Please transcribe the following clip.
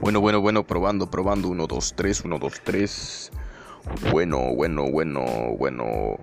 Bueno, bueno, bueno, probando, probando. 1, 2, 3, 1, 2, 3. Bueno, bueno, bueno, bueno.